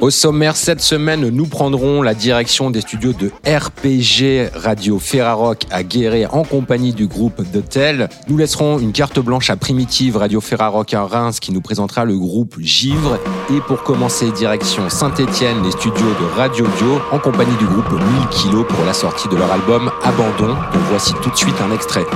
Au sommaire cette semaine, nous prendrons la direction des studios de RPG Radio Ferrarock à Guéret en compagnie du groupe The Tel. Nous laisserons une carte blanche à Primitive Radio Ferrarock à Reims qui nous présentera le groupe Givre. Et pour commencer, direction Saint-Étienne, les studios de Radio Dio en compagnie du groupe 1000 kg pour la sortie de leur album Abandon, voici tout de suite un extrait.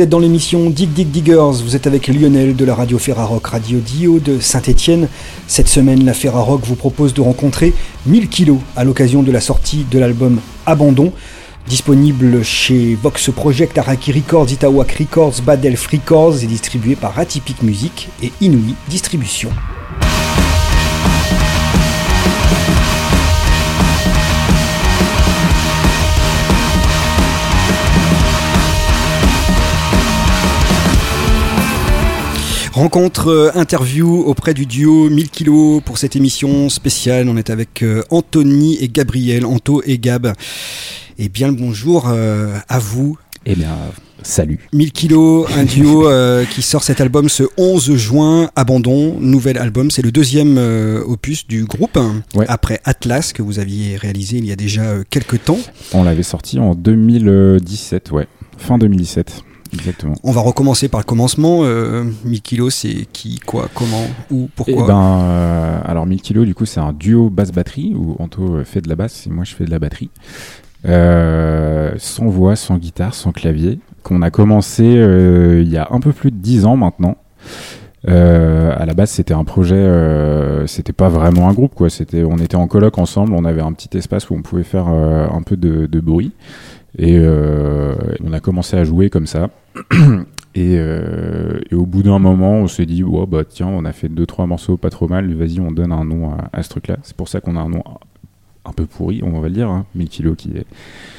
Vous êtes dans l'émission Dig Dig Diggers, vous êtes avec Lionel de la radio Ferrarock Radio Dio de Saint-Étienne. Cette semaine, la Ferrarock vous propose de rencontrer 1000 kilos à l'occasion de la sortie de l'album Abandon, disponible chez Vox Project, Araki Records, Itawak Records, Bad Elf Records et distribué par Atypic Music et Inouï Distribution. Rencontre euh, interview auprès du duo 1000 kilos pour cette émission spéciale. On est avec euh, Anthony et Gabriel, Anto et Gab. Et bien le bonjour euh, à vous. Eh bien, salut. 1000 kilos, un duo qui sort cet album ce 11 juin, Abandon, nouvel album. C'est le deuxième opus du groupe, après Atlas, que vous aviez réalisé il y a déjà quelques temps. On l'avait sorti en 2017, ouais, fin 2017. Exactement. On va recommencer par le commencement. Euh, 1000 kilos, c'est qui, quoi, comment, où, pourquoi eh ben, euh, Alors 1000 kilos, du coup, c'est un duo basse-batterie où Anto fait de la basse et moi je fais de la batterie. Euh, sans voix, sans guitare, sans clavier. Qu'on a commencé euh, il y a un peu plus de 10 ans maintenant. Euh, à la base, c'était un projet, euh, c'était pas vraiment un groupe, quoi. C'était, on était en coloc ensemble, on avait un petit espace où on pouvait faire euh, un peu de, de bruit. Et euh, on a commencé à jouer comme ça. Et, euh, et, au bout d'un moment, on s'est dit, oh, bah tiens, on a fait deux trois morceaux pas trop mal, vas-y, on donne un nom à, ce truc-là. C'est pour ça qu'on a un nom un peu pourri, on va le dire, hein, 1000 kilos qui,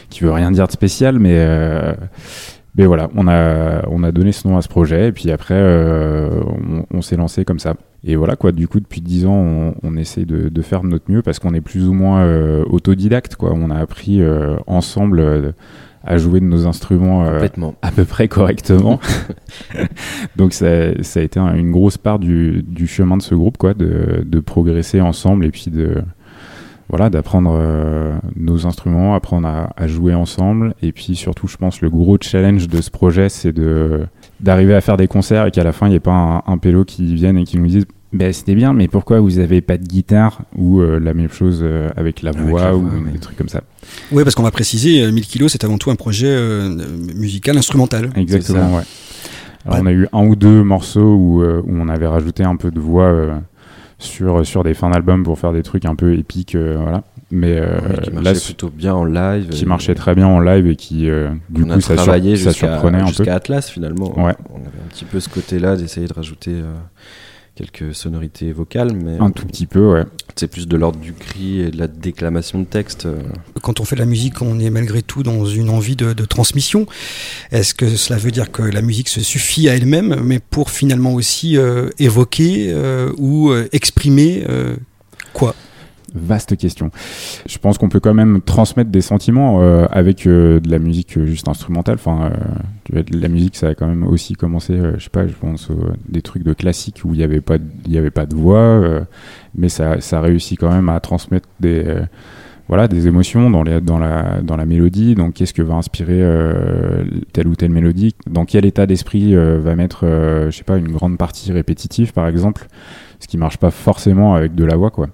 qui veut rien dire de spécial, mais, euh, mais voilà, on a, on a donné ce nom à ce projet, et puis après, euh, on, on s'est lancé comme ça. Et voilà quoi, du coup depuis 10 ans on, on essaie de, de, faire de notre mieux parce qu'on est plus ou moins euh, autodidacte quoi. On a appris euh, ensemble euh, à jouer de nos instruments euh, à peu près correctement. Donc ça, ça, a été un, une grosse part du, du, chemin de ce groupe quoi, de, de, progresser ensemble et puis de voilà d'apprendre euh, nos instruments, apprendre à, à, jouer ensemble et puis surtout je pense le gros challenge de ce projet c'est de d'arriver à faire des concerts et qu'à la fin il n'y ait pas un, un pélo qui vienne et qui nous dise ben, c'était bien, mais pourquoi vous avez pas de guitare ou euh, la même chose euh, avec la voix avec la ou ouais. des trucs comme ça Oui, parce qu'on va préciser, 1000 kilos, c'est avant tout un projet euh, musical instrumental. Exactement, ouais. Alors, ouais. on a eu un ou deux morceaux où, où, on avait rajouté un peu de voix sur sur des fins d'album pour faire des trucs un peu épiques, voilà. Mais ouais, qui là, plutôt bien en live, qui marchait très bien en live et qui du coup ça, sur, ça surprenait un peu jusqu'à Atlas finalement. Ouais. On avait un petit peu ce côté-là d'essayer de rajouter quelques sonorités vocales, mais un tout petit peu, ouais. C'est plus de l'ordre du cri et de la déclamation de texte. Quand on fait de la musique, on est malgré tout dans une envie de, transmission. Est-ce que cela veut dire que la musique se suffit à elle-même, mais pour finalement aussi évoquer ou exprimer quoi? Vaste question. Je pense qu'on peut quand même transmettre des sentiments euh, avec euh, de la musique euh, juste instrumentale. Enfin, la musique, ça a quand même aussi commencé, je sais pas, je pense des trucs de classique où il n'y avait pas, avait pas de voix, mais ça, ça réussit quand même à transmettre des, voilà, des émotions dans, les, dans la, dans la mélodie. Donc, qu'est-ce que va inspirer telle ou telle mélodie? Dans quel état d'esprit va mettre, je sais pas, une grande partie répétitive, par exemple, ce qui marche pas forcément avec de la voix, quoi.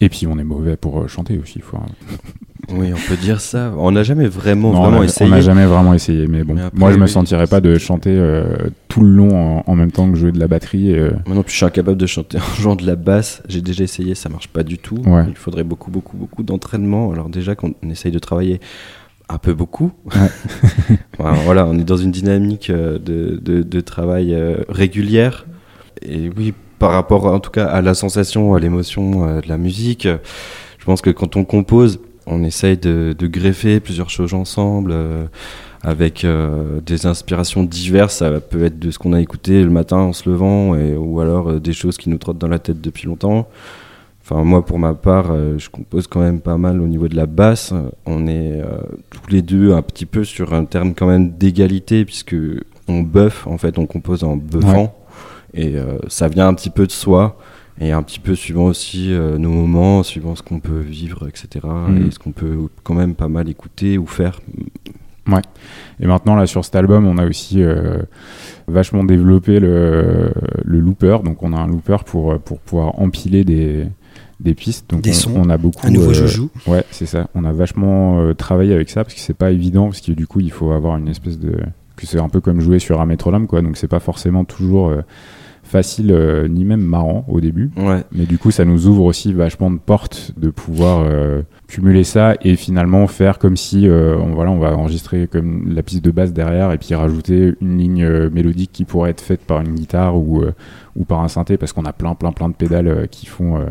Et puis on est mauvais pour euh, chanter aussi. Faut... oui, on peut dire ça. On n'a jamais vraiment, vraiment essayé. On n'a jamais vraiment essayé, mais bon. moi, je me sentirais pas de chanter euh, tout le long en, même temps que jouer de la batterie. Euh. Moi non plus, je suis incapable de chanter en jouant de la basse. J'ai déjà essayé, ça marche pas du tout. Il faudrait beaucoup, beaucoup, beaucoup d'entraînement. Alors déjà qu'on essaye de travailler un peu beaucoup. voilà, on est dans une dynamique de, de, de travail régulière. Et oui, par rapport en tout cas à la sensation, à l'émotion euh, de la musique. Je pense que quand on compose, on essaye de, greffer plusieurs choses ensemble euh, avec euh, des inspirations diverses. Ça peut être de ce qu'on a écouté le matin en se levant ou alors des choses qui nous trottent dans la tête depuis longtemps. Enfin, moi, pour ma part, je compose quand même pas mal au niveau de la basse. On est tous les deux un petit peu sur un terme quand même d'égalité puisque on buff, en fait, on compose en buffant. Et euh, ça vient un petit peu de soi et un petit peu suivant aussi euh, nos moments, suivant ce qu'on peut vivre, etc. Mm. Et ce qu'on peut quand même pas mal écouter ou faire. Ouais. Et maintenant, là, sur cet album, on a aussi euh, vachement développé le, le, looper. Donc, on a un looper pour, pour pouvoir empiler des, des pistes. Donc, des on, sons. On a beaucoup. Un nouveau joujou. Ouais, c'est ça. On a vachement travaillé avec ça parce que c'est pas évident, parce que du coup, il faut avoir une espèce de. que c'est un peu comme jouer sur un métronome, quoi. Donc, c'est pas forcément toujours facile euh, ni même marrant au début. Mais du coup, ça nous ouvre aussi vachement de portes de pouvoir euh, cumuler ça et finalement faire comme si euh, on, voilà, on va enregistrer comme la piste de basse derrière et puis rajouter une ligne mélodique qui pourrait être faite par une guitare ou, ou par un synthé parce qu'on a plein plein plein de pédales qui font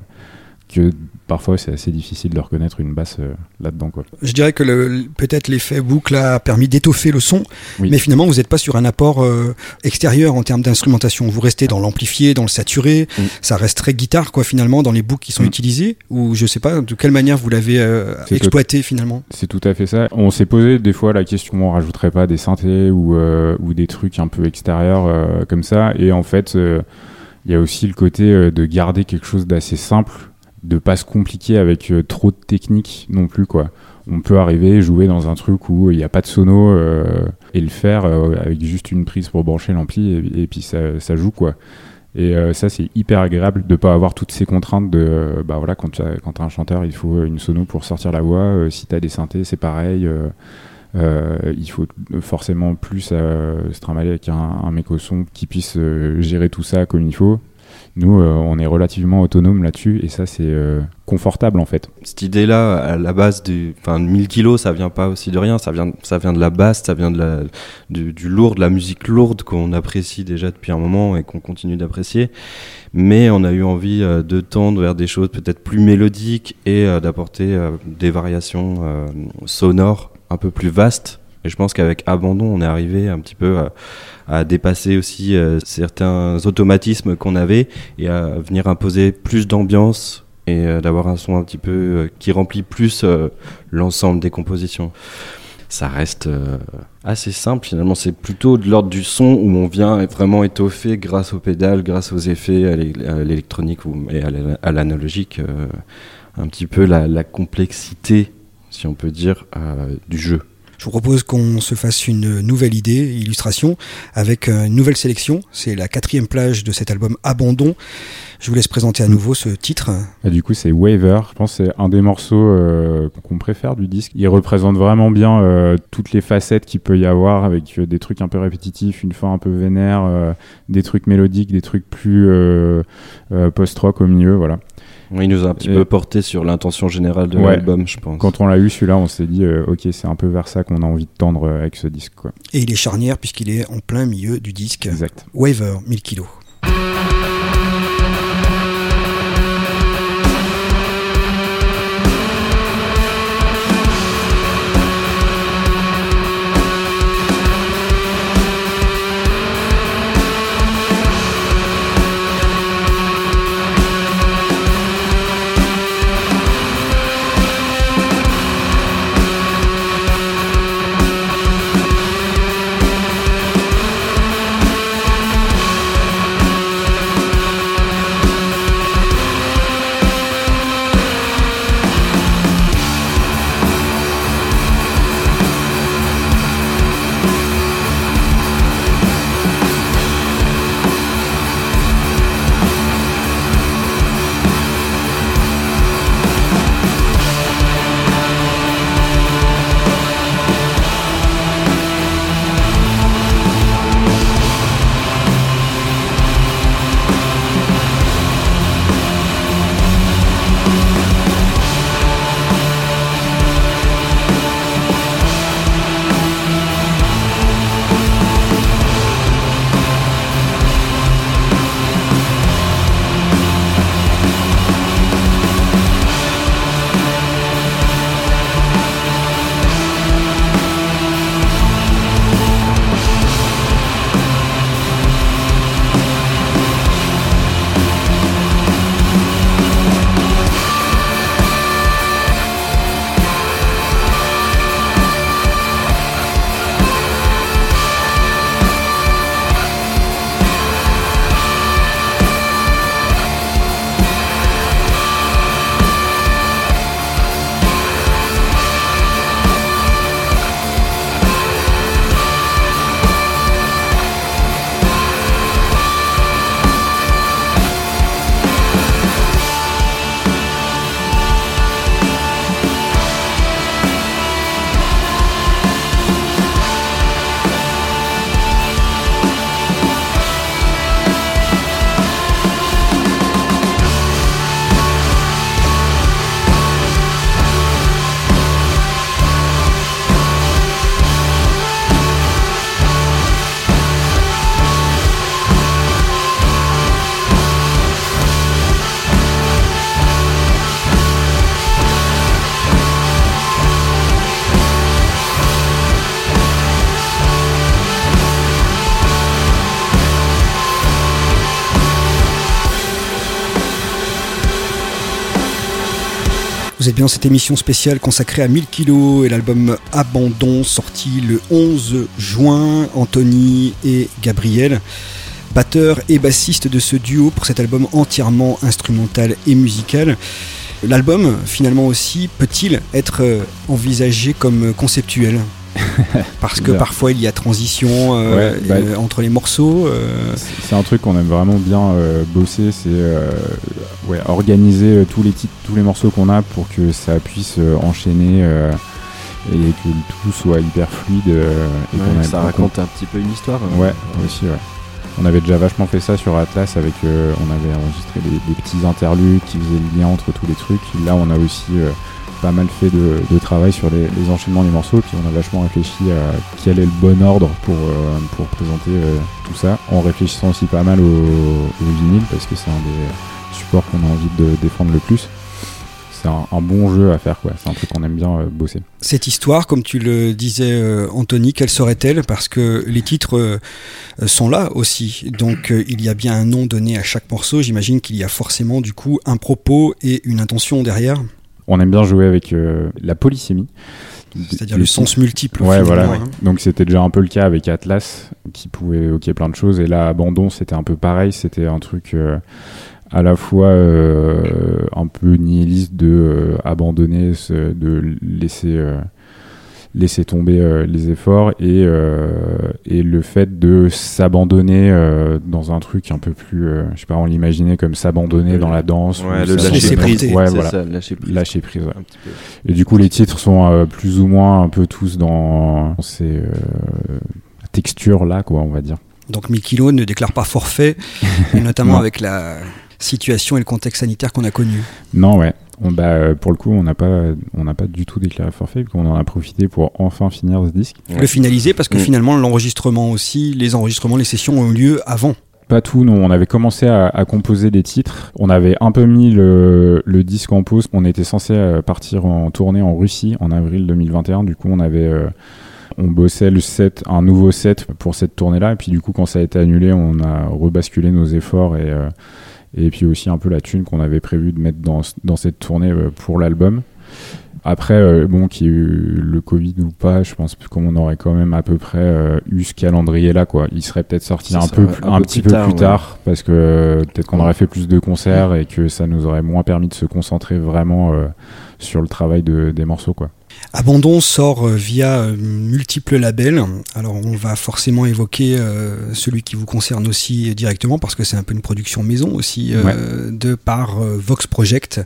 que parfois c'est assez difficile de reconnaître une basse euh, là-dedans. Quoi. Je dirais que le, peut-être l'effet boucle a permis d'étoffer le son, mais finalement vous n'êtes pas sur un apport euh, extérieur en termes d'instrumentation. Vous restez dans l'amplifié, dans le saturé, ça reste très guitare quoi finalement dans les boucles qui sont mm. utilisées, ou je sais pas de quelle manière vous l'avez euh, exploité finalement? C'est tout à fait ça. On s'est posé des fois la question, on rajouterait pas des synthés ou, ou des trucs un peu extérieurs comme ça, et en fait il y a aussi le côté de garder quelque chose d'assez simple de pas se compliquer avec euh, trop de technique non plus quoi. On peut arriver jouer dans un truc où il n'y a pas de sono euh, et le faire euh, avec juste une prise pour brancher l'ampli et, puis ça, joue quoi. Et ça c'est hyper agréable de pas avoir toutes ces contraintes de bah voilà quand tu as, un chanteur il faut une sono pour sortir la voix. si tu as des synthés c'est pareil. il faut forcément plus se trimballer avec un, un mec au son qui puisse gérer tout ça comme il faut. Nous, euh, on est relativement autonome là-dessus et ça, c'est euh, confortable en fait. Cette idée-là, à la base du, enfin, 1000 kilos, ça vient pas aussi de rien. Ça vient, ça vient de la basse, ça vient de la, du, lourd, de la musique lourde qu'on apprécie déjà depuis un moment et qu'on continue d'apprécier. Mais on a eu envie euh, de tendre vers des choses peut-être plus mélodiques et d'apporter des variations sonores un peu plus vastes. Et je pense qu'avec Abandon, on est arrivé un petit peu à dépasser aussi euh, certains automatismes qu'on avait et à venir imposer plus d'ambiance et euh, d'avoir un son un petit peu euh, qui remplit plus l'ensemble des compositions. Ça reste assez simple finalement, c'est plutôt de l'ordre du son où on vient vraiment étoffer grâce aux pédales, grâce aux effets, à l'électronique et à l'analogique, un petit peu la, la, complexité, si on peut dire, du jeu. Je vous propose qu'on se fasse une nouvelle idée, illustration, avec une nouvelle sélection. C'est la quatrième plage de cet album Abandon. Je vous laisse présenter à mm. nouveau ce titre. Ah, du coup, c'est Waver. Je pense que c'est un des morceaux euh, qu'on préfère du disque. Il représente vraiment bien euh, toutes les facettes qu'il peut y avoir avec euh, des trucs un peu répétitifs, une fin un peu vénère, des trucs mélodiques, des trucs plus post-rock au milieu. Voilà il nous a un petit peu porté sur l'intention générale de l'album, je pense. Quand on l'a eu celui-là, on s'est dit, euh, ok, c'est un peu vers ça qu'on a envie de tendre euh, avec ce disque. Quoi. Et il est charnière puisqu'il est en plein milieu du disque. Exact. Waver, 1000 kilos. Bien cette émission spéciale consacrée à 1000 kilos et l'album Abandon sorti le 11 juin. Anthony et Gabriel, batteur et bassiste de ce duo pour cet album entièrement instrumental et musical. L'album, finalement aussi, peut-il être envisagé comme conceptuel? parce que parfois il y a transition euh, bah, euh, entre les morceaux. Euh. C'est un truc qu'on aime vraiment bien bosser, c'est organiser tous les titres, tous les morceaux qu'on a pour que ça puisse enchaîner et que tout soit hyper fluide. et ça raconte un petit peu une histoire. Hein. Ouais, aussi, ouais. On avait déjà vachement fait ça sur Atlas avec, on avait enregistré des, petits interludes qui faisaient le lien entre tous les trucs. Là, on a aussi pas mal fait de, travail sur les, enchaînements des morceaux, puis on a vachement réfléchi à quel est le bon ordre pour, euh, pour présenter euh, tout ça, en réfléchissant aussi pas mal au, vinyle, parce que c'est un des supports qu'on a envie de défendre le plus. C'est un, bon jeu à faire, quoi. C'est un truc qu'on aime bien euh, bosser. Cette histoire, comme tu le disais, Anthony, quelle serait-elle? Parce que les titres sont là aussi. Donc il y a bien un nom donné à chaque morceau. J'imagine qu'il y a forcément du coup un propos et une intention derrière on aime bien jouer avec euh, la polysémie. C'est-à-dire le sens multiple. Ouais, voilà. Hein. Donc c'était déjà un peu le cas avec Atlas, qui pouvait évoquer plein de choses. Et là, Abandon, c'était un peu pareil. C'était un truc euh, à la fois euh, un peu nihiliste de abandonner, de laisser laisser tomber euh, les efforts et, euh, et le fait de s'abandonner euh, dans un truc un peu plus, je sais pas, on l'imaginait comme s'abandonner dans la danse. Ouais, le lâcher prise. Ouais, voilà. Ça, lâcher prise. Lâcher prise et du coup, les titres sont plus ou moins un peu tous dans ces textures là, quoi, on va dire. Donc 1000 kilos ne déclare pas forfait, et notamment avec la situation et le contexte sanitaire qu'on a connu. Non, ouais. Bah, euh, pour le coup, on n'a pas, on n'a pas du tout déclaré forfait, qu'on en a profité pour enfin finir ce disque. Le finaliser parce que mm. finalement, l'enregistrement aussi, les enregistrements, les sessions ont eu lieu avant. Pas tout, non. On avait commencé à, composer des titres. On avait un peu mis le, disque en pause. On était censé euh, partir en tournée en Russie en avril 2021. Du coup, on avait, euh, on bossait le set, un nouveau set pour cette tournée-là. Et puis, du coup, quand ça a été annulé, on a rebasculé nos efforts et et puis aussi un peu la thune qu'on avait prévu de mettre dans, dans cette tournée euh, pour l'album. Après, euh, bon, qu'il y ait eu le Covid ou pas, je pense qu'on aurait quand même à peu près euh, eu ce calendrier-là, quoi. Il serait peut-être sorti un, peu, un, petit peu plus tard, parce que peut-être qu'on aurait fait plus de concerts et que ça nous aurait moins permis de se concentrer vraiment sur le travail de, des morceaux, quoi. Abandon sort euh, via euh, multiples labels. Alors on va forcément évoquer euh, celui qui vous concerne aussi directement parce que c'est un peu une production maison aussi de par Vox Project,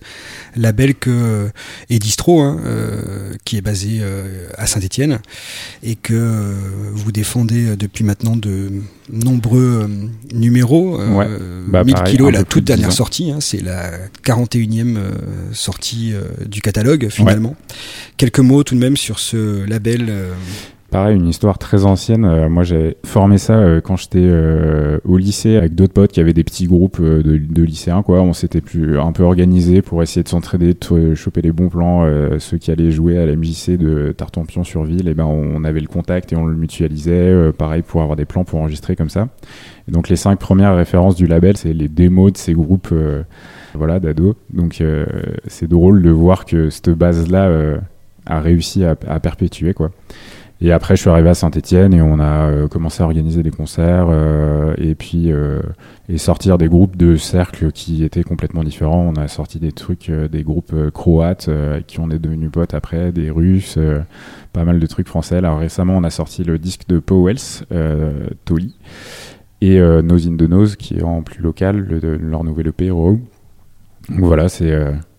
label que et Distro hein, qui est basé à Saint-Étienne et que vous défendez depuis maintenant de nombreux numéros. Ouais. 1000 bah, kilos la toute dernière sortie, hein, c'est la 41e sortie du catalogue finalement. Quelques mots tout de même sur ce label euh, Pareil, une histoire très ancienne. Euh, moi, j'ai formé ça euh, quand j'étais au lycée avec d'autres potes qui avaient des petits groupes de, lycéens. Quoi. On s'était plus un peu organisé pour essayer de s'entraider, de choper les bons plans. ceux qui allaient jouer à la MJC de Tartampion sur Ville, et ben, on avait le contact et on le mutualisait. pareil pour avoir des plans pour enregistrer comme ça. Et donc, les cinq premières références du label, c'est les démos de ces groupes voilà, d'ados. Donc, c'est drôle de voir que cette base-là a réussi à, perpétuer quoi. Et après, je suis arrivé à Saint-Etienne et on a euh, commencé à organiser des concerts euh, et puis euh, et sortir des groupes de cercles qui étaient complètement différents. On a sorti des trucs, des groupes croates qui on est devenus potes après, des Russes, pas mal de trucs français. Alors récemment, on a sorti le disque de Powells, Toli, et Nose in the Nose qui est en plus local, le, leur nouvel EP, Row. Donc voilà, c'est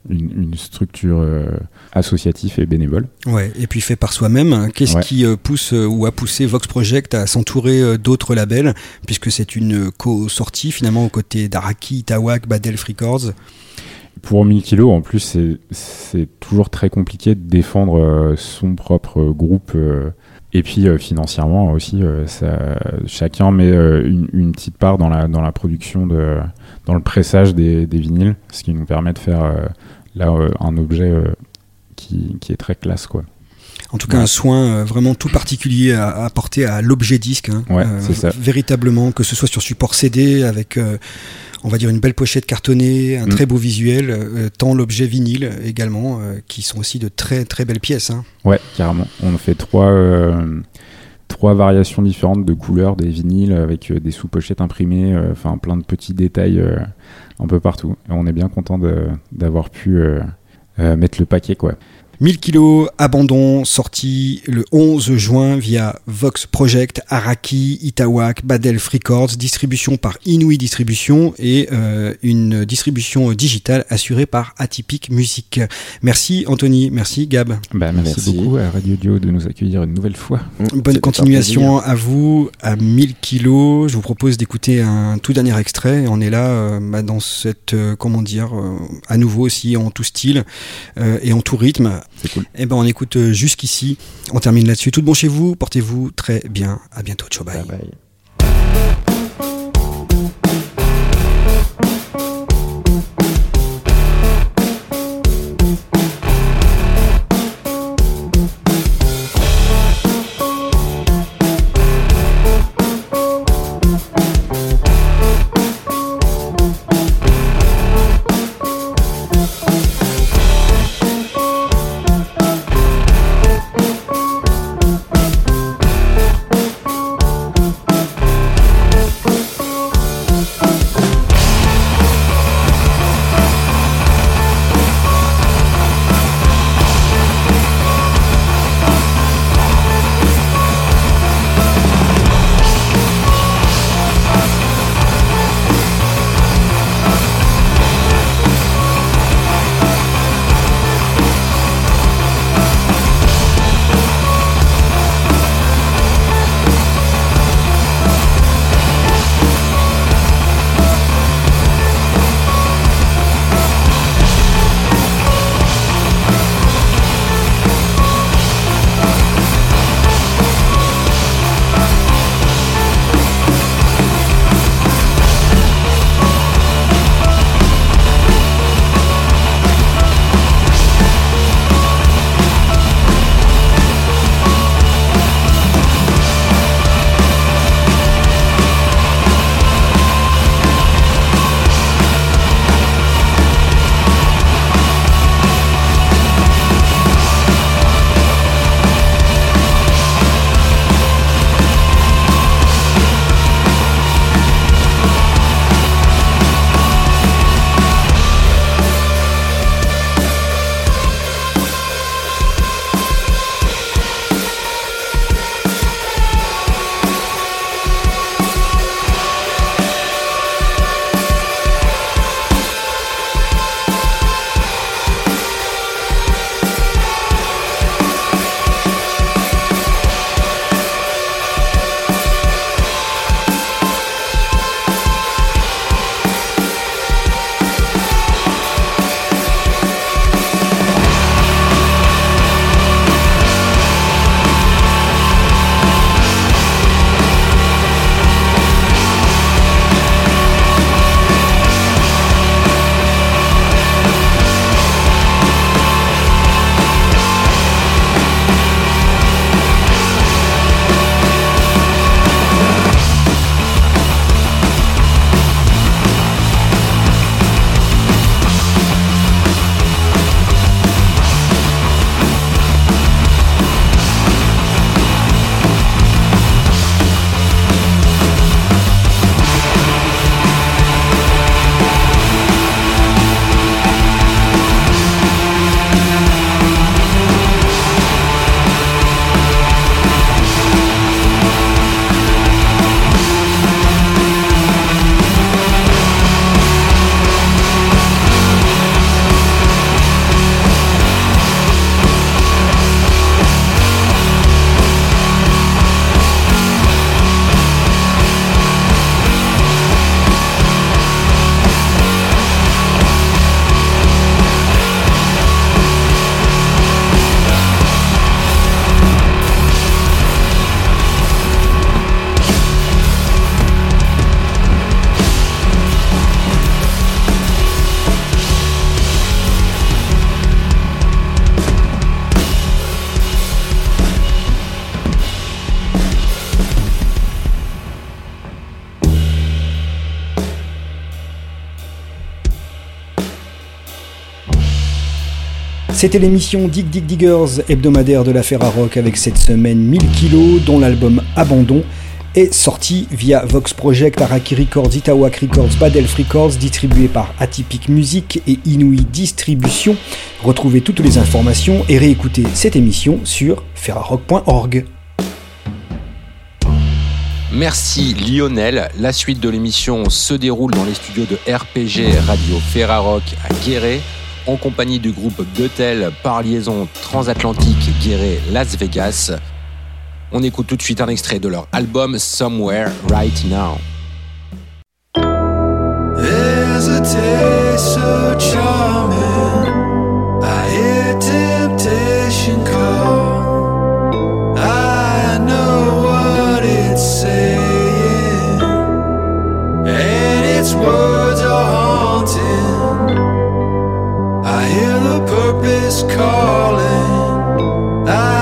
une, structure euh, associative et bénévole. Ouais, et puis fait par soi-même. Qu'est-ce qui euh, pousse euh, ou a poussé Vox Project à s'entourer d'autres labels, puisque c'est une co-sortie finalement aux côtés d'Araki, Tawak, Badelf Records pour 1000 kilos, en plus, c'est toujours très compliqué de défendre son propre groupe. Et puis financièrement aussi, ça, chacun met une, une, petite part dans la, dans la production de, dans le pressage des, des, vinyles, ce qui nous permet de faire là euh, un objet euh, qui, qui, est très classe quoi. En tout cas, un soin vraiment tout particulier à, apporter à l'objet disque. Hein. Ouais, ça. Véritablement, que ce soit sur support CD avec on va dire une belle pochette cartonnée, un mm. très beau visuel, euh, tant l'objet vinyle également, euh, qui sont aussi de très très belles pièces. Hein. Ouais, carrément. On fait trois, euh, trois variations différentes de couleurs des vinyles avec des sous-pochettes imprimées, enfin plein de petits détails un peu partout. Et on est bien content d'avoir pu mettre le paquet quoi. 1000 kilos, abandon, sorti le 11 juin via Vox Project, Araki, Itawak, Badel Records, distribution par Inouï Distribution et euh, une distribution digitale assurée par Atypique Musique. Merci Anthony, merci Gab. Bah, merci, beaucoup à Radio Dio de nous accueillir une nouvelle fois. Bonne continuation à vous, à 1000 kilos. Je vous propose d'écouter un tout dernier extrait. On est là euh, bah, dans cette, euh, comment dire, à nouveau aussi en tout style et en tout rythme c'est cool. Eh ben, on écoute euh, jusqu'ici. On termine là-dessus. Tout bon chez vous. Portez-vous très bien. À bientôt. Ciao, bye. bye. C'était l'émission Dig Dig Diggers hebdomadaire de la Ferrarock avec cette semaine 1000 kilos dont l'album Abandon est sorti via Vox Project, Araki Records, Itawak Records, Badelf Records, distribué par Atypic Music et Inouï Distribution. Retrouvez toutes les informations et réécoutez cette émission sur ferrarock.org. Merci Lionel. La suite de l'émission se déroule dans les studios de RPG Radio Ferrarock à Guéret en compagnie du groupe Goethel par liaison transatlantique Guéret Las Vegas. On écoute tout de suite un extrait de leur album Somewhere Right Now. Is calling. I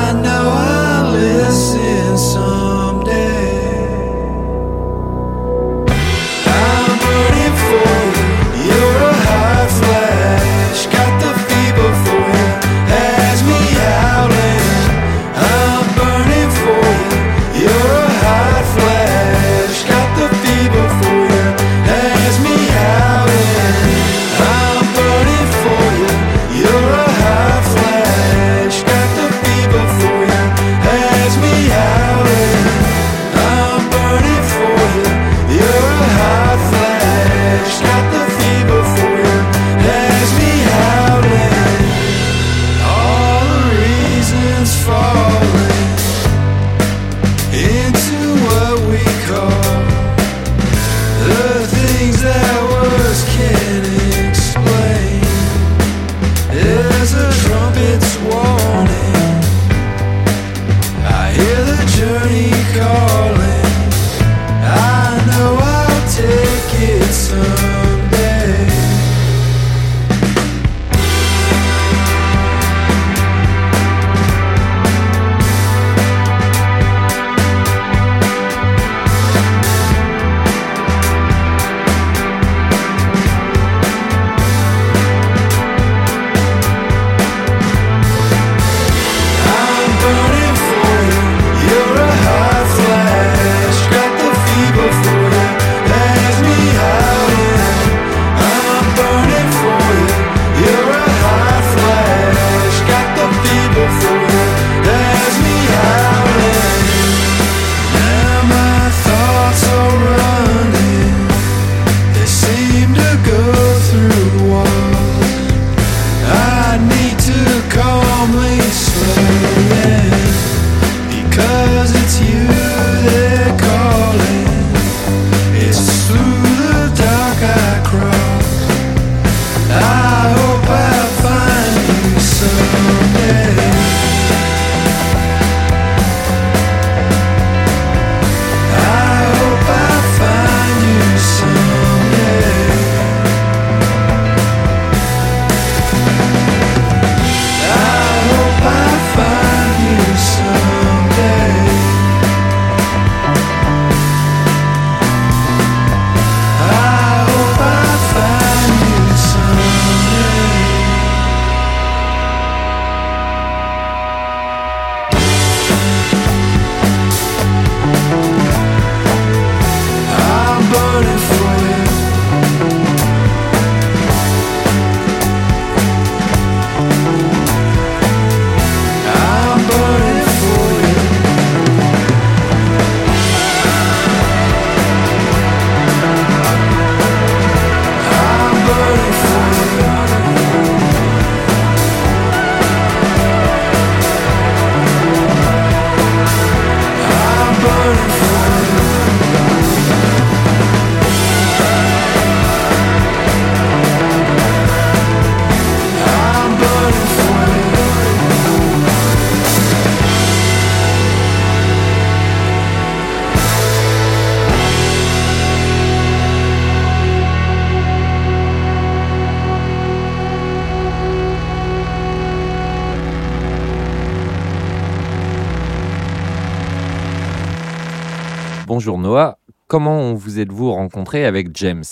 Bonjour Noah, comment vous êtes-vous rencontré avec James?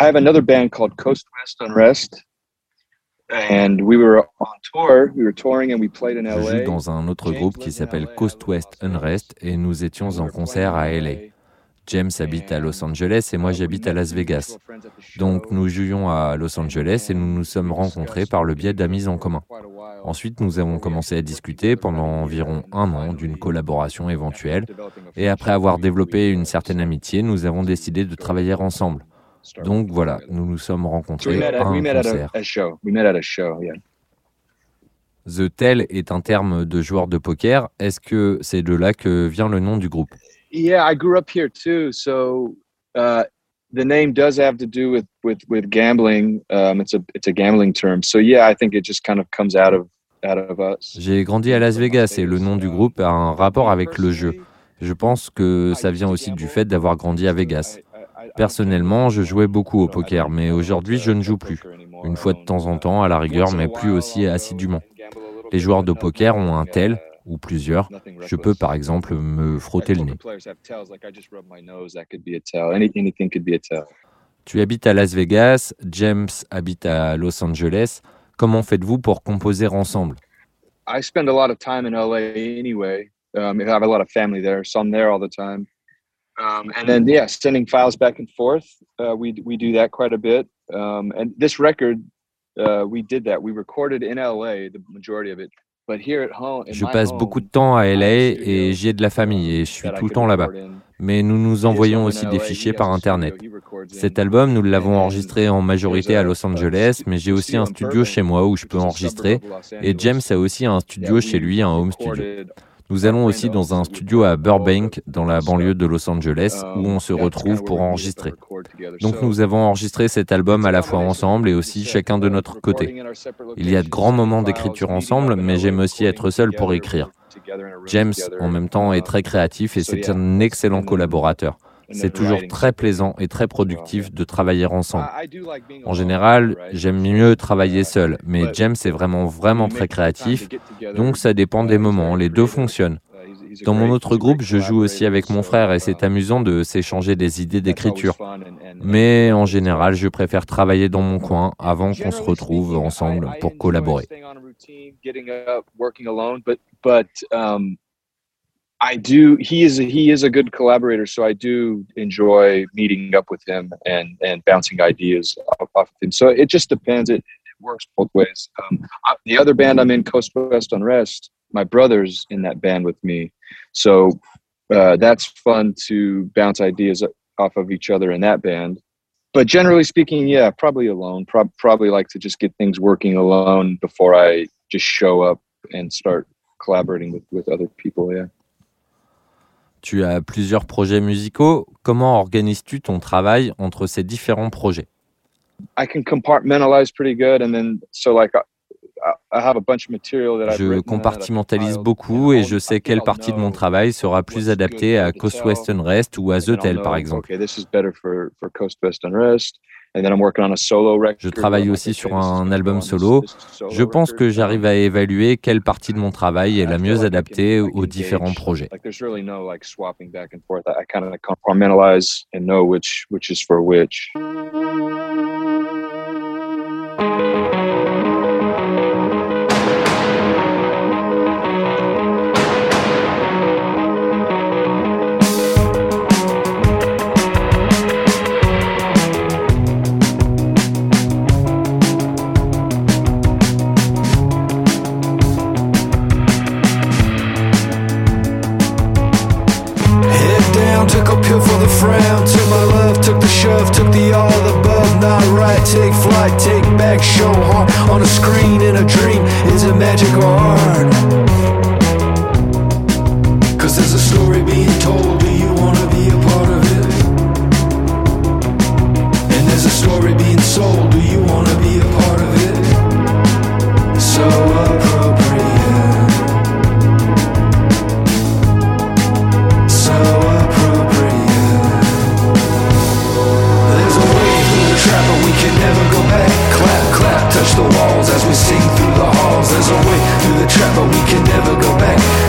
I have another band called Coast West Unrest. And we were on tour, we were touring and we played in LA. Je joue dans un autre groupe qui s'appelle Coast West Unrest et nous étions en concert à LA. James habite à Los Angeles et moi j'habite à Las Vegas. Donc nous jouions à Los Angeles et nous nous sommes rencontrés par le biais d'amis en commun. Ensuite, nous avons commencé à discuter pendant environ un an d'une collaboration éventuelle. Et après avoir développé une certaine amitié, nous avons décidé de travailler ensemble. Donc voilà, nous nous sommes rencontrés à un concert. The Tell est un terme de joueur de poker. Est-ce que c'est de là que vient le nom du groupe? Yeah, I grew up here too, so uh, the name does have to do with with gambling. Um, it's a it's a gambling term. So yeah, I think it just kind of comes out of out of us. J'ai grandi à Las Vegas et le nom du groupe a un rapport avec le jeu. Je pense que ça vient aussi du fait d'avoir grandi à Vegas. Personnellement, je jouais beaucoup au poker, mais aujourd'hui, je ne joue plus. Une fois de temps en temps, à la rigueur, mais plus aussi assidûment. Les joueurs de poker ont un tel ou plusieurs. Je peux par exemple me frotter le nez. Tu habites à Las Vegas, James habite à Los Angeles. Comment faites-vous pour composer ensemble? I spend a lot of time in LA anyway. Um, I have a lot of family there, so I'm there all the time. Um, and then, yeah, sending files back and forth. Uh, we we do that quite a bit. Um, and this record, uh, we did that. We recorded in LA, the majority of it. Je passe beaucoup de temps à LA et j'y ai de la famille et je suis tout le temps là-bas. Mais nous nous envoyons aussi des fichiers par Internet. Cet album, nous l'avons enregistré en majorité à Los Angeles, mais j'ai aussi un studio chez moi où je peux enregistrer. Et James a aussi un studio chez lui, un home studio. Nous allons aussi dans un studio à Burbank, dans la banlieue de Los Angeles, où on se retrouve pour enregistrer. Donc nous avons enregistré cet album à la fois ensemble et aussi chacun de notre côté. Il y a de grands moments d'écriture ensemble, mais j'aime aussi être seul pour écrire. James, en même temps, est très créatif et c'est un excellent collaborateur. C'est toujours très plaisant et très productif de travailler ensemble. En général, j'aime mieux travailler seul, mais James est vraiment vraiment très créatif, donc ça dépend des moments, les deux fonctionnent. Dans mon autre groupe, je joue aussi avec mon frère et c'est amusant de s'échanger des idées d'écriture. Mais en général, je préfère travailler dans mon coin avant qu'on se retrouve ensemble pour collaborer. I do. He is a, he is a good collaborator, so I do enjoy meeting up with him and and bouncing ideas off, off of him. So it just depends. It, it works both ways. Um, I, the other band I'm in, Coast West Unrest, my brother's in that band with me, so uh, that's fun to bounce ideas off of each other in that band. But generally speaking, yeah, probably alone. Pro- probably like to just get things working alone before I just show up and start collaborating with with other people. Yeah. Tu as plusieurs projets musicaux. Comment organises-tu ton travail entre ces différents projets? Je compartimentalise beaucoup et je sais quelle partie de mon travail sera plus adaptée à Coast Western Rest ou à The Tell par exemple. Je travaille aussi sur un album solo. Je pense que j'arrive à évaluer quelle partie de mon travail est la mieux adaptée aux différents projets. shove, took the all above, not right. Take flight, take back, show heart on a screen in a dream is a magical art. Cause there's a story being told, do you wanna be a part of it? And there's a story being sold, do you wanna be a part of it? So, uh, as we sing through the halls. There's a way through the trap, but we can never go back.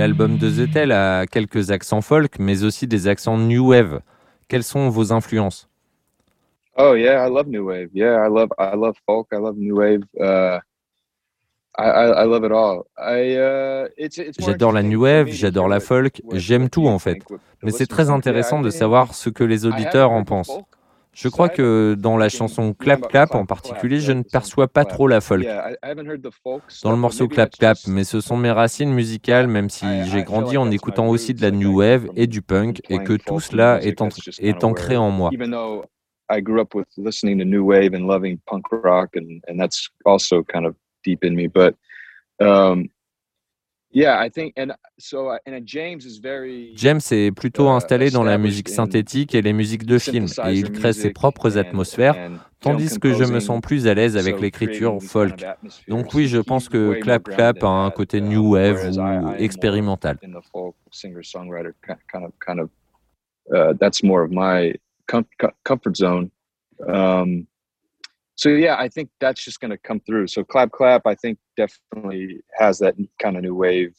L'album de The Tell a quelques accents folk, mais aussi des accents new wave. Quelles sont vos influences? Oh yeah, I love new wave. Yeah, I love I love folk. I love new wave. Uh, I, I love it all. I uh, it's it's. more J'adore la new wave, j'adore la folk, j'aime tout en fait. Mais c'est très intéressant de savoir ce que les auditeurs en pensent. Je crois que dans la chanson Clap Clap en particulier, je ne perçois pas trop la folk. Dans le morceau Clap Clap, mais ce sont mes racines musicales, même si j'ai grandi en écoutant aussi de la new wave et du punk, et que tout cela est, en- ancré en moi. Even though I grew up with listening to new wave and loving punk rock, and and that's also kind of deep in me. But um, James is very James est plutôt uh, installé dans la musique synthétique et les musiques de film, et il crée ses propres atmosphères, tandis que je me sens plus à l'aise avec l'écriture folk. Donc oui, je pense que Clap Clap a un that, côté new wave ou expérimental. in the folk singer-songwriter ki- kind of kind of uh, that's more of my com- co- comfort zone. Um, so yeah, I think that's just going to come through. So clap clap, I think definitely has that kind of new wave,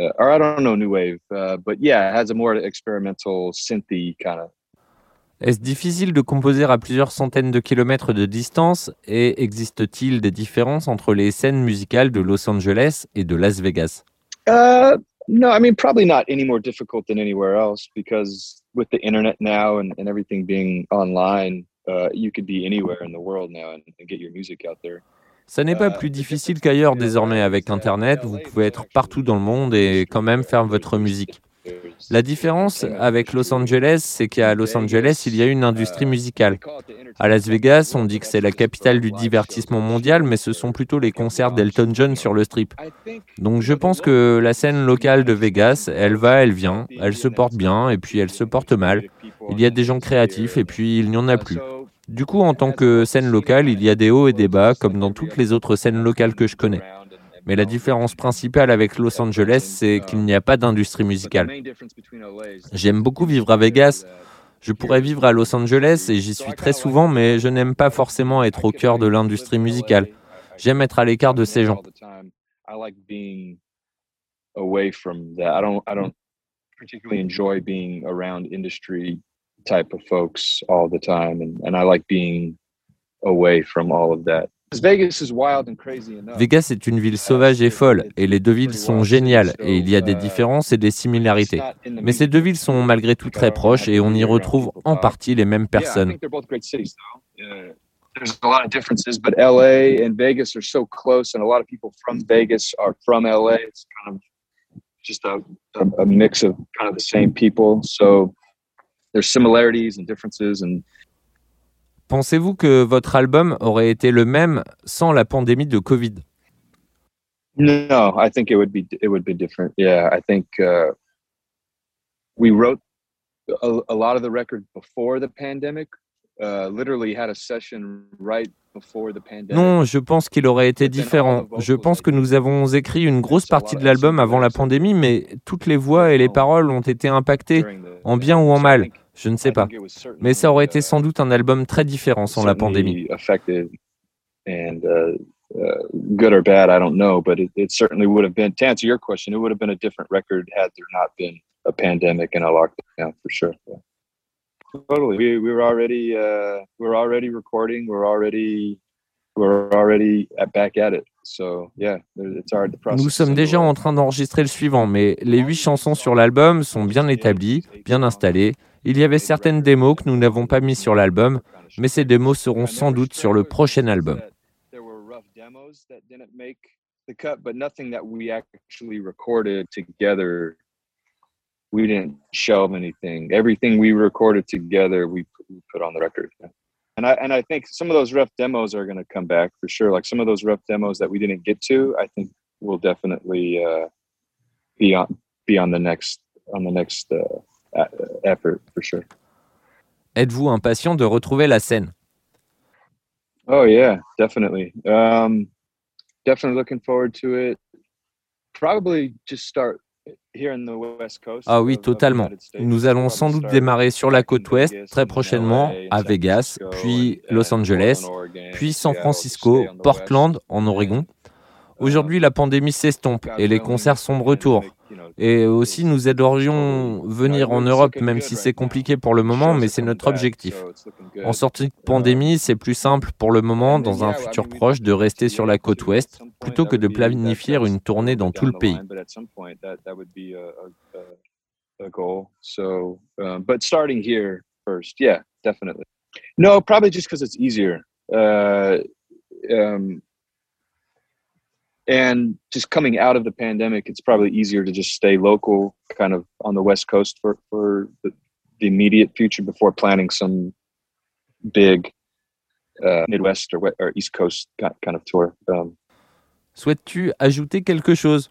uh, or I don't know new wave, uh, but yeah, it has a more experimental synthy kind of. Est-ce difficile de composer à plusieurs centaines de kilomètres de distance et existe-t-il des différences entre les scènes musicales de Los Angeles et de Las Vegas Uh, no, I mean probably not any more difficult than anywhere else because with the internet now and, and everything being online, uh, you could be anywhere in the world now and, and get your music out there. Ça n'est pas plus difficile qu'ailleurs désormais avec Internet, vous pouvez être partout dans le monde et quand même faire votre musique. La différence avec Los Angeles, c'est qu'à Los Angeles, il y a une industrie musicale. À Las Vegas, on dit que c'est la capitale du divertissement mondial, mais ce sont plutôt les concerts d'Elton John sur le strip. Donc je pense que la scène locale de Vegas, elle va, elle vient, elle se porte bien et puis elle se porte mal. Il y a des gens créatifs et puis il n'y en a plus. Du coup, en tant que scène locale, il y a des hauts et des bas, comme dans toutes les autres scènes locales que je connais. Mais la différence principale avec Los Angeles, c'est qu'il n'y a pas d'industrie musicale. J'aime beaucoup vivre à Vegas. Je pourrais vivre à Los Angeles et j'y suis très souvent, mais je n'aime pas forcément être au cœur de l'industrie musicale. J'aime être à l'écart de ces gens. Away type of folks all the time and, and I like being away from all of that. Vegas is wild and crazy enough. Vegas est une ville sauvage et folle, et les deux villes sont géniales, et il y a des différences et des similarités. Mais ces deux villes sont malgré tout très proches, et on y retrouve en partie les mêmes personnes. think they're both great cities, though. Uh, there's a lot of differences, but LA and Vegas there's similarities and differences, and Pensez-vous que votre album aurait été le même sans la pandémie de Covid? No, I think it would be it would be different. Yeah, I think uh, we wrote a, a lot of the record before the pandemic uh, literally had a session right Non, je pense qu'il aurait été différent. Je pense que nous avons écrit une grosse partie de l'album avant la pandémie, mais toutes les voix et les paroles ont été impactées, en bien ou en mal. Je ne sais pas. Mais ça aurait été sans doute un album très différent sans la pandémie. good or bad, I don't know, but it, it certainly would have been. To answer your question, it would have been a different record had there not been a pandemic and a lockdown for sure. Yeah. Totally, we, we were already uh, we were already recording. We're already we're already at, back at it. So yeah, it's hard to process. Nous sommes déjà en train d'enregistrer le suivant, mais les huit chansons sur l'album sont bien établies, bien installées. Il y avait certaines démos que nous n'avons pas mis sur l'album, mais ces démos seront sans doute sur le prochain album. we actually recorded together. We didn't shelve anything. Everything we recorded together, we put on the record. And I and I think some of those rough demos are going to come back for sure. Like some of those rough demos that we didn't get to, I think will definitely uh, be on be on the next on the next uh, effort for sure. Êtes-vous impatient de retrouver la scène? Oh yeah, definitely. Um, definitely looking forward to it. Probably just start Ah oui, totalement. Nous allons sans doute démarrer sur la côte ouest très prochainement à Vegas, puis Los Angeles, puis San Francisco, Portland en Oregon. Aujourd'hui, la pandémie s'estompe et les concerts sont de retour. Et aussi, nous aiderions venir en Europe, même si c'est compliqué pour le moment, mais c'est notre objectif. En sortie de pandémie, c'est plus simple pour le moment, dans un futur proche, de rester sur la côte ouest, plutôt que de planifier une tournée dans tout le pays. definitely. No, probably just because it's easier. Uh, um, and just coming out of the pandemic it's probably easier to just stay local kind of on the west coast for, for the, the immediate future before planning some big uh, midwest or, or east coast kind of tour um, souhaites-tu ajouter quelque chose?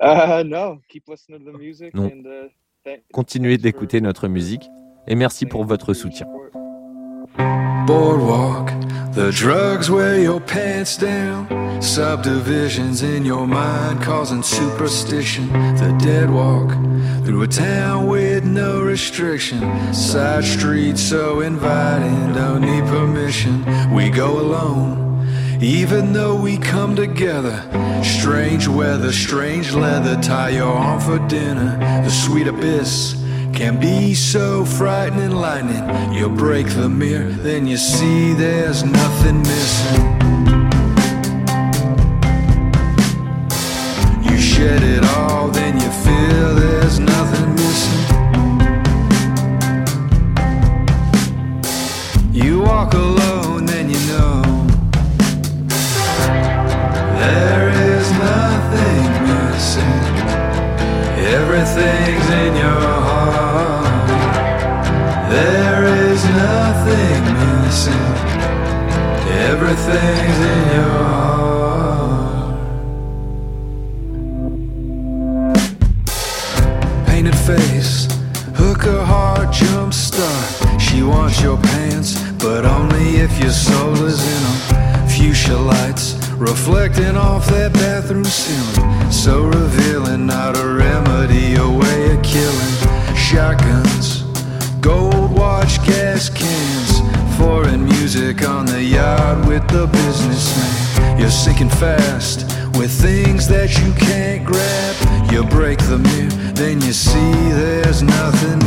Uh, no. Keep listening to the music non. and uh, continuez d'écouter notre musique et merci pour votre soutien. boardwalk the drugs wear your pants down Subdivisions in your mind causing superstition. The dead walk through a town with no restriction. Side streets so inviting, don't need permission. We go alone, even though we come together. Strange weather, strange leather, tie your arm for dinner. The sweet abyss can be so frightening, lightning. You break the mirror, then you see there's nothing missing. Shed it all, then you feel there's nothing missing. You walk alone, then you know there is nothing missing. Everything's in your heart. There is nothing missing. Everything's So revealing, not a remedy, a way of killing. Shotguns, gold watch, gas cans. Foreign music on the yard with the businessman. You're sinking fast with things that you can't grab. You break the mirror, then you see there's nothing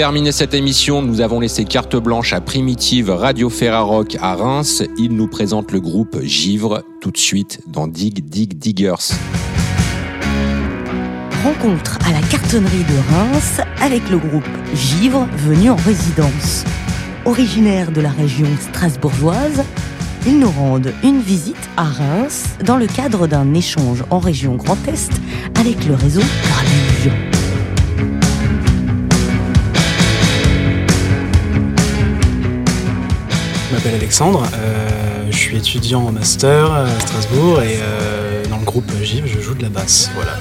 terminer cette émission, nous avons laissé carte blanche à Primitive Radio Ferrarock à Reims. Il nous présente le groupe Givre tout de suite dans Dig Dig Diggers. Rencontre à la cartonnerie de Reims avec le groupe Givre venu en résidence. Originaire de la région strasbourgeoise, ils nous rendent une visite à Reims dans le cadre d'un échange en région Grand Est avec le réseau. M'appelle Alexandre, euh, je suis étudiant en master à Strasbourg et euh, dans le groupe GIV je joue de la basse. Voilà.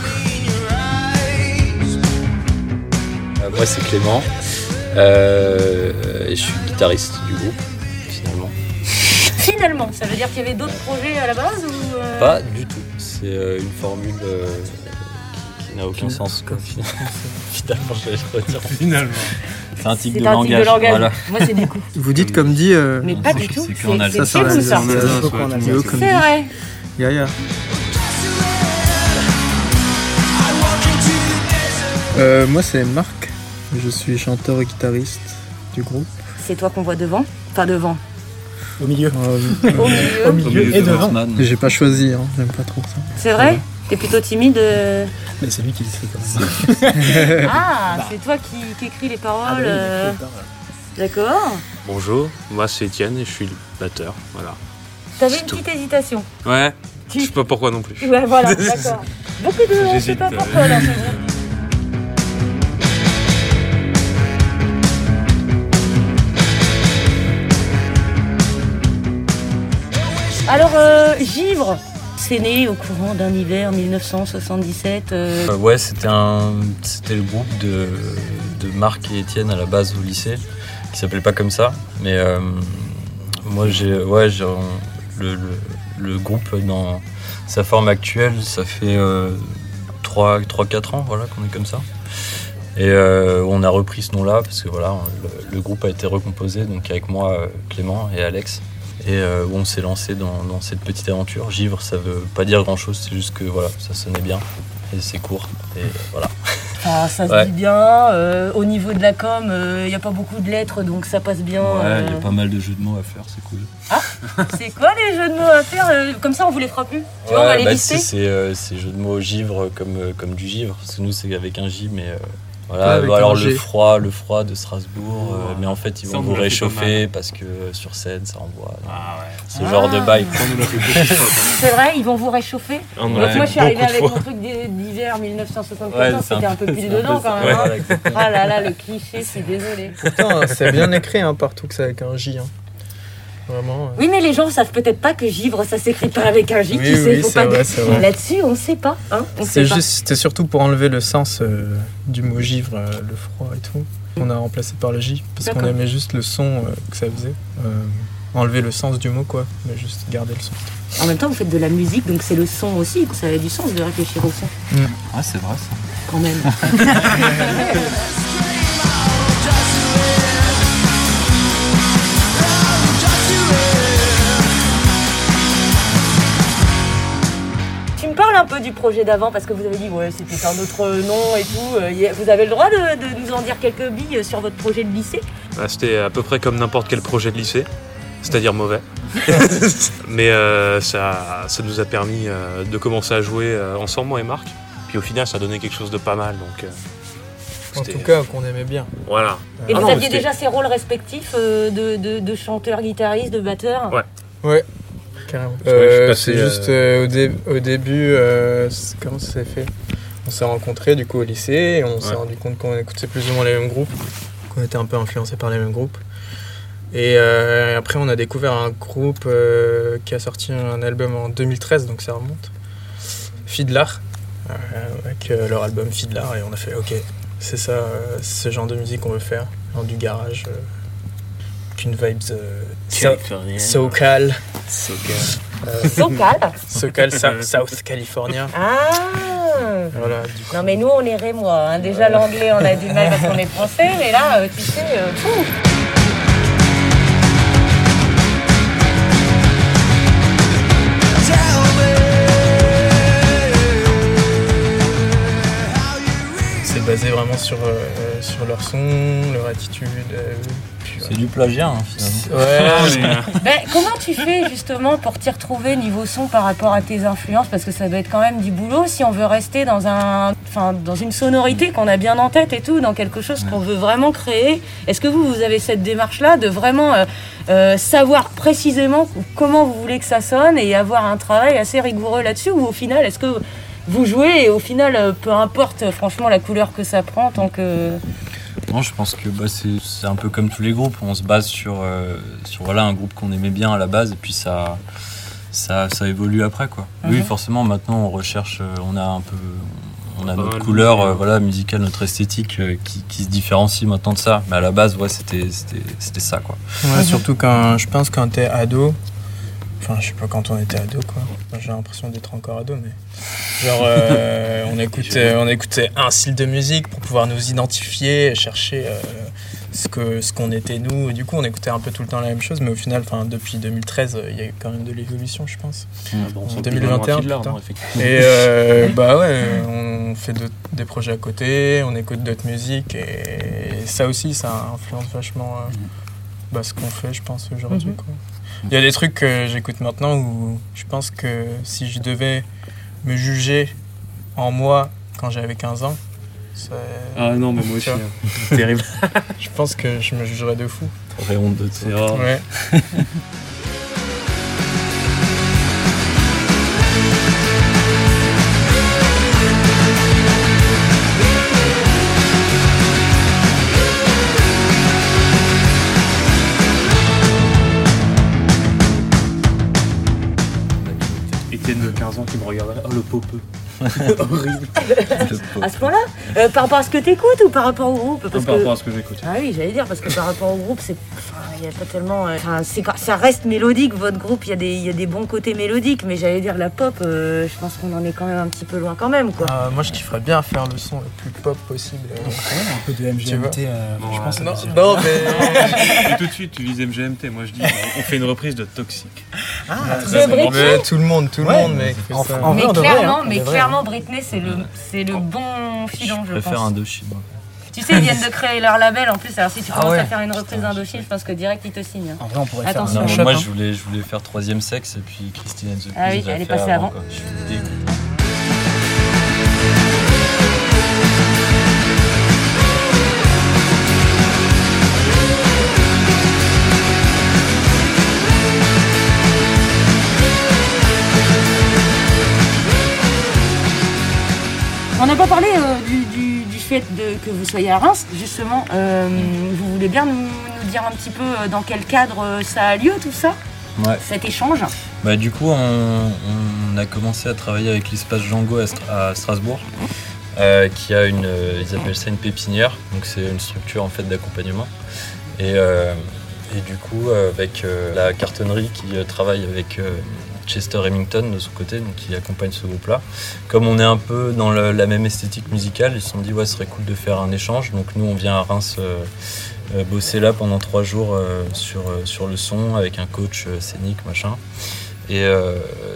Euh, moi c'est Clément, euh, et je suis guitariste du groupe finalement. Finalement, ça veut dire qu'il y avait d'autres projets à la base ou euh Pas du tout, c'est euh, une formule euh, qui, qui n'a aucun sens. Quoi. finalement, je vais le redire. Finalement. C'est un tic C'est de un tic langage. de langage. Voilà. Moi, c'est des coups. Vous dites comme dit. euh, Mais pas du tout. c'est vous, ça. Comme C'est vrai. Ya, ya. Euh, moi c'est Marc, je suis chanteur et guitariste du groupe. C'est toi qu'on voit devant? Enfin, devant. Au milieu. Euh, Au milieu. Au milieu et devant. J'ai pas choisi, hein, j'aime pas trop ça. C'est vrai? T'es plutôt timide euh Mais c'est lui qui écrit quand même. Ah, c'est toi qui, qui écris les paroles. euh, D'accord. Bonjour, moi c'est Étienne et je suis le batteur. Voilà. T'avais une tout. petite hésitation. Ouais, Tu- je sais pas pourquoi non plus. Ouais, voilà, d'accord. Beaucoup de. Je sais pas pourquoi dans ce groupe. Alors, euh, Givre, c'est né au courant d'un hiver 1977. euh, Euh, ouais, c'était le groupe de, Marc et Étienne à la base au lycée, qui s'appelait pas comme ça, mais euh, moi j'ai, ouais, le, le, le groupe dans sa forme actuelle, ça fait 3-4 ans, voilà, qu'on est comme ça. Et on a repris ce nom-là parce que voilà, le, le groupe a été recomposé, donc avec moi, Clément et Alex. Et euh, où on s'est lancé dans, dans cette petite aventure. Givre, ça veut pas dire grand-chose, c'est juste que voilà, ça sonnait bien et c'est court. Et voilà. ah, ça se Ouais. dit bien. euh, au niveau de la com, il n'y a pas beaucoup de lettres, donc ça passe bien. Ouais, il y euh. a pas mal de jeux de mots à faire, c'est cool. C'est quoi les jeux de mots à faire euh, Comme ça, on vous les fera plus? Tu vois, on va les bah, lister. si, c'est euh, c'est jeux de mots givre comme, euh, comme du givre, parce que nous c'est avec un J, mais euh, voilà. Bah, alors le froid, le froid de Strasbourg, euh, mais en fait ils vont on vous réchauffer parce que euh, sur scène ça envoie. Ah ouais. Ce genre de bail. De fois. C'est vrai, ils vont vous réchauffer. même. Donc Ouais, moi, je suis de avec mon truc d'hi- d'hiver 1974, Ouais, c'est c'était un un peu pile dedans quand même. hein. Ah là là, le cliché, je suis désolée. Pourtant, c'est bien écrit hein, partout que c'est avec un J. hein. Vraiment. Oui, mais les gens savent peut-être pas que givre, ça s'écrit pas avec un J, Oui, tu sais. oui, faut c'est pas vrai, dire- c'est vrai. Là-dessus, on sait pas. Hein, on sait C'est pas. juste, c'était surtout pour enlever le sens euh, du mot givre, euh, le froid et tout. On a remplacé par le J parce qu'on aimait juste le son euh, que ça faisait. Euh, enlever le sens du mot quoi, mais juste garder le son. En même temps, vous faites de la musique, donc c'est le son aussi. Ça a du sens de réfléchir au son, Ah c'est vrai ça. quand même. un peu du projet d'avant parce que vous avez dit ouais c'était un autre nom et tout. Euh, Vous avez le droit de, de nous en dire quelques billes sur votre projet de lycée? Bah, C'était à peu près comme n'importe quel projet de lycée, c'est-à-dire mauvais. Mais euh, ça, ça nous a permis euh, de commencer à jouer euh, ensemble, moi et Marc. Puis au final, ça a donné quelque chose de pas mal. Donc, euh, En tout cas, qu'on aimait bien. voilà. Et Ah vous non, aviez déjà ces rôles respectifs euh, de, de, de chanteur, guitariste, de batteur? Ouais. Ouais, carrément. Euh, c'est euh, juste euh, au, dé- au début, euh, comment ça s'est fait? On s'est rencontrés du coup au lycée et on s'est Ouais. rendu compte qu'on écoutait plus ou moins les mêmes groupes, qu'on était un peu influencés par les mêmes groupes. Et euh, après, on a découvert un groupe euh, qui a sorti un album en 2013, donc ça remonte. Fidlar, euh, avec euh, leur album Fidlar, et on a fait ok, c'est ça, euh, c'est ce genre de musique qu'on veut faire, dans du garage, euh, qu'une vibes euh, so- SoCal. Euh, Socal SoCal, Sa- South California. Ah Voilà, du coup. Non mais nous on est rémois, hein. déjà l'anglais on a du mal parce qu'on est français, mais là euh, tu sais, euh, fou. C'est basé vraiment sur, sur leur son, leur attitude. C'est du plagiat, hein, finalement. Ouais, mais... comment tu fais justement pour t'y retrouver niveau son par rapport à tes influences? Parce que ça doit être quand même du boulot si on veut rester dans, un, enfin, dans une sonorité qu'on a bien en tête et tout, dans quelque chose qu'on veut vraiment créer. Est-ce que vous, vous avez cette démarche-là de vraiment euh, euh, savoir précisément comment vous voulez que ça sonne et avoir un travail assez rigoureux là-dessus? Ou au final, est-ce que vous jouez et au final, euh, peu importe franchement la couleur que ça prend tant que... Non, je pense que bah, c'est un peu comme tous les groupes. On se base sur, euh, sur voilà, un groupe qu'on aimait bien à la base et puis ça, ça, ça évolue après. Quoi. Oui, mhm. forcément, maintenant on recherche, euh, on a un peu. On a notre couleur euh, voilà, musicale, notre esthétique qui, qui, se différencie maintenant de ça. Mais à la base, ouais, c'était ça. Quoi. Ouais, surtout quand je pense quand t'es ado, Enfin, je sais pas quand on était ado, quoi. J'ai l'impression d'être encore ado, mais. Genre, euh, on, écoutait, on écoutait un style de musique pour pouvoir nous identifier, chercher euh, ce qu'on ce qu'on était nous. du coup, on écoutait un peu tout le temps la même chose, mais au final, depuis 2013, il y a eu quand même de l'évolution, je pense. en 2021. et euh, bah ouais, on fait des projets à côté, on écoute d'autres musiques, et, ça aussi, ça influence vachement bah, ce qu'on fait, je pense, aujourd'hui. Mhm. Il y a des trucs que j'écoute maintenant où je pense que si je devais me juger en moi quand j'avais 15 ans, Ah non, mais moi aussi. Hein. Terrible. je pense que je me jugerais de fou. Très honte de ça. Ouais. popeux. Horrible. à ce point-là euh, Par rapport à ce que tu écoutes ou par rapport au groupe? Parce Par rapport à ce que j'écoute. Ah oui, j'allais dire, parce que par rapport au groupe, c'est. Il a pas tellement. Euh, ça reste mélodique, votre groupe, il y, a des, y a des bons côtés mélodiques, mais j'allais dire, la pop, euh, je pense qu'on en est quand même un petit peu loin quand même. Quoi. Ah, moi, je kifferais bien faire le son le plus pop possible. un peu de MGMT, je pense. Non, non, mais. tout de suite, tu vises MGMT. Moi, je dis, on fait une reprise de Toxic. Ah, très mais tout le monde, tout le monde, mais. mais clairement, mais clairement, Britney, c'est le, c'est le bon filon, je, je préfère Indochine. Tu sais, ils viennent de créer leur label en plus. Alors, si tu ah commences à faire une reprise d'Indochine, je pense que direct ils te signent. En vrai, on pourrait Attention. faire Moi, je voulais, je voulais faire troisième sexe et puis Christine and the Ah oui, elle est passée avant. On n'a pas parlé euh, du, fait de, que vous soyez à Reims, justement. Euh, vous voulez bien nous, dire un petit peu euh, dans quel cadre ça a lieu, tout ça ouais. Cet échange bah, Du coup, on, a commencé à travailler avec l'espace Django à, Strasbourg, qui a une, ils appellent ça une pépinière, donc c'est une structure en fait d'accompagnement. Et, et, du coup, avec la cartonnerie qui travaille avec Chester Remington de son côté, donc qui accompagne ce groupe-là. Comme on est un peu dans la même esthétique musicale, ils se sont dit ouais, ce serait cool de faire un échange. Donc nous, on vient à Reims euh, euh, bosser là pendant trois jours euh, sur, sur le son avec un coach scénique, machin. Et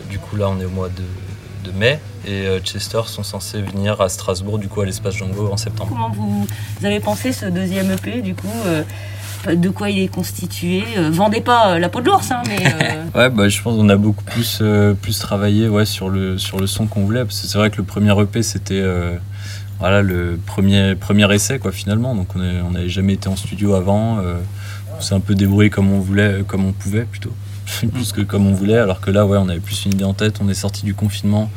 du coup, là, on est au mois de, mai et Chester sont censés venir à Strasbourg du coup à l'espace Django en septembre. Comment vous, avez pensé ce deuxième EP du coup de quoi il est constitué. Euh, vendez pas euh, la peau de l'ours, hein. Euh, ouais, bah, je pense qu'on a beaucoup plus, plus travaillé ouais, sur, le, sur le son qu'on voulait. C'est vrai que le premier EP, c'était voilà, le premier, premier essai, quoi, finalement. Donc on n'avait jamais été en studio avant. on s'est un peu débrouillé comme on voulait, comme on pouvait plutôt. plus que comme on voulait, alors que là, ouais, on avait plus une idée en tête. On est sorti du confinement,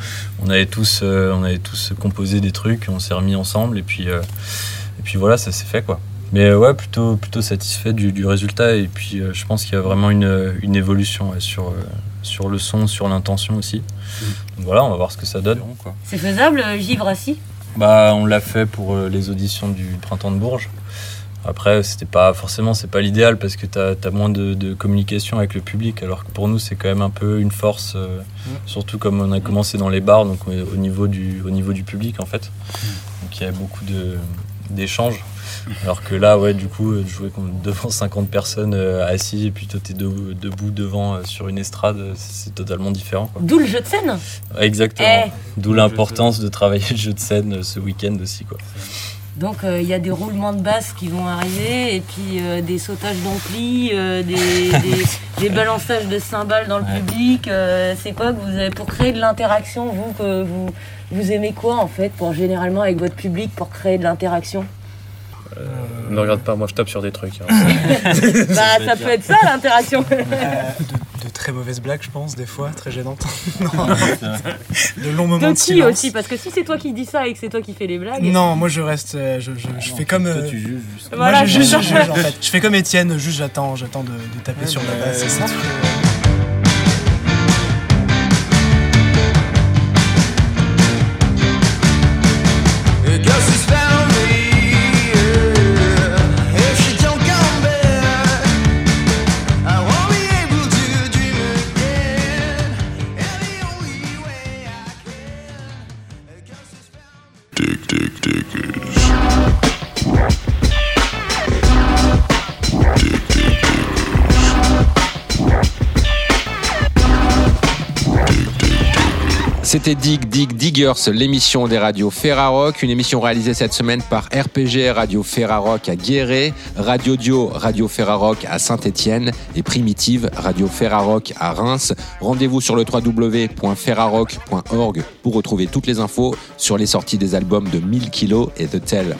on avait tous, on avait tous composé des trucs, on s'est remis ensemble, et puis, et puis voilà, ça s'est fait quoi. Mais ouais, plutôt, plutôt satisfait du, résultat. Et puis, euh, je pense qu'il y a vraiment une, une évolution sur, euh, sur le son, sur l'intention aussi. Mm. voilà, on va voir ce que ça donne. C'est faisable, euh, Givre assis? Bah, On l'a fait pour les auditions du Printemps de Bourges. Après, c'était pas forcément c'est pas l'idéal parce que tu as, moins de, communication avec le public, alors que pour nous c'est quand même un peu une force, mm. surtout comme on a commencé dans les bars, donc au niveau du, au niveau du public en fait. Mm. Donc il y a beaucoup d'échanges. Alors que là, ouais, du coup, jouer devant 50 personnes euh, assises et puis toi t'es debout devant euh, sur une estrade, c'est totalement différent. D'où le jeu de scène Exactement. Eh. D'où l'importance de travailler le jeu de scène euh, ce week-end aussi. Quoi. Donc il y a des roulements de basse qui vont arriver et puis des sautages d'ampli, des, des, balançages de cymbales dans le public. c'est quoi que vous avez pour créer de l'interaction, vous, que vous, vous aimez quoi en fait pour généralement avec votre public pour créer de l'interaction? Euh, ne regarde pas, moi je tape sur des trucs. Hein. bah, ça peut être ça l'interaction. Euh, de, très mauvaises blagues, je pense, des fois, très gênantes. de longs moments de, de qui aussi Parce que si c'est toi qui dis ça et que c'est toi qui fais les blagues. Non, moi je reste. Euh, je, fais comme. Toi, tu juges, juste. Moi je juge, en fait. Je fais comme Étienne, juste j'attends, j'attends de, taper sur la base. C'est ça. C'était Dig Dig Diggers, l'émission des radios Ferrarock, une émission réalisée cette semaine par RPG Radio Ferrarock à Guéret, Radio Dio Radio Ferrarock à Saint-Étienne et Primitive Radio Ferrarock à Reims. Rendez-vous sur le www.ferrarock.org pour retrouver toutes les infos sur les sorties des albums de 1000 kg et The Tell.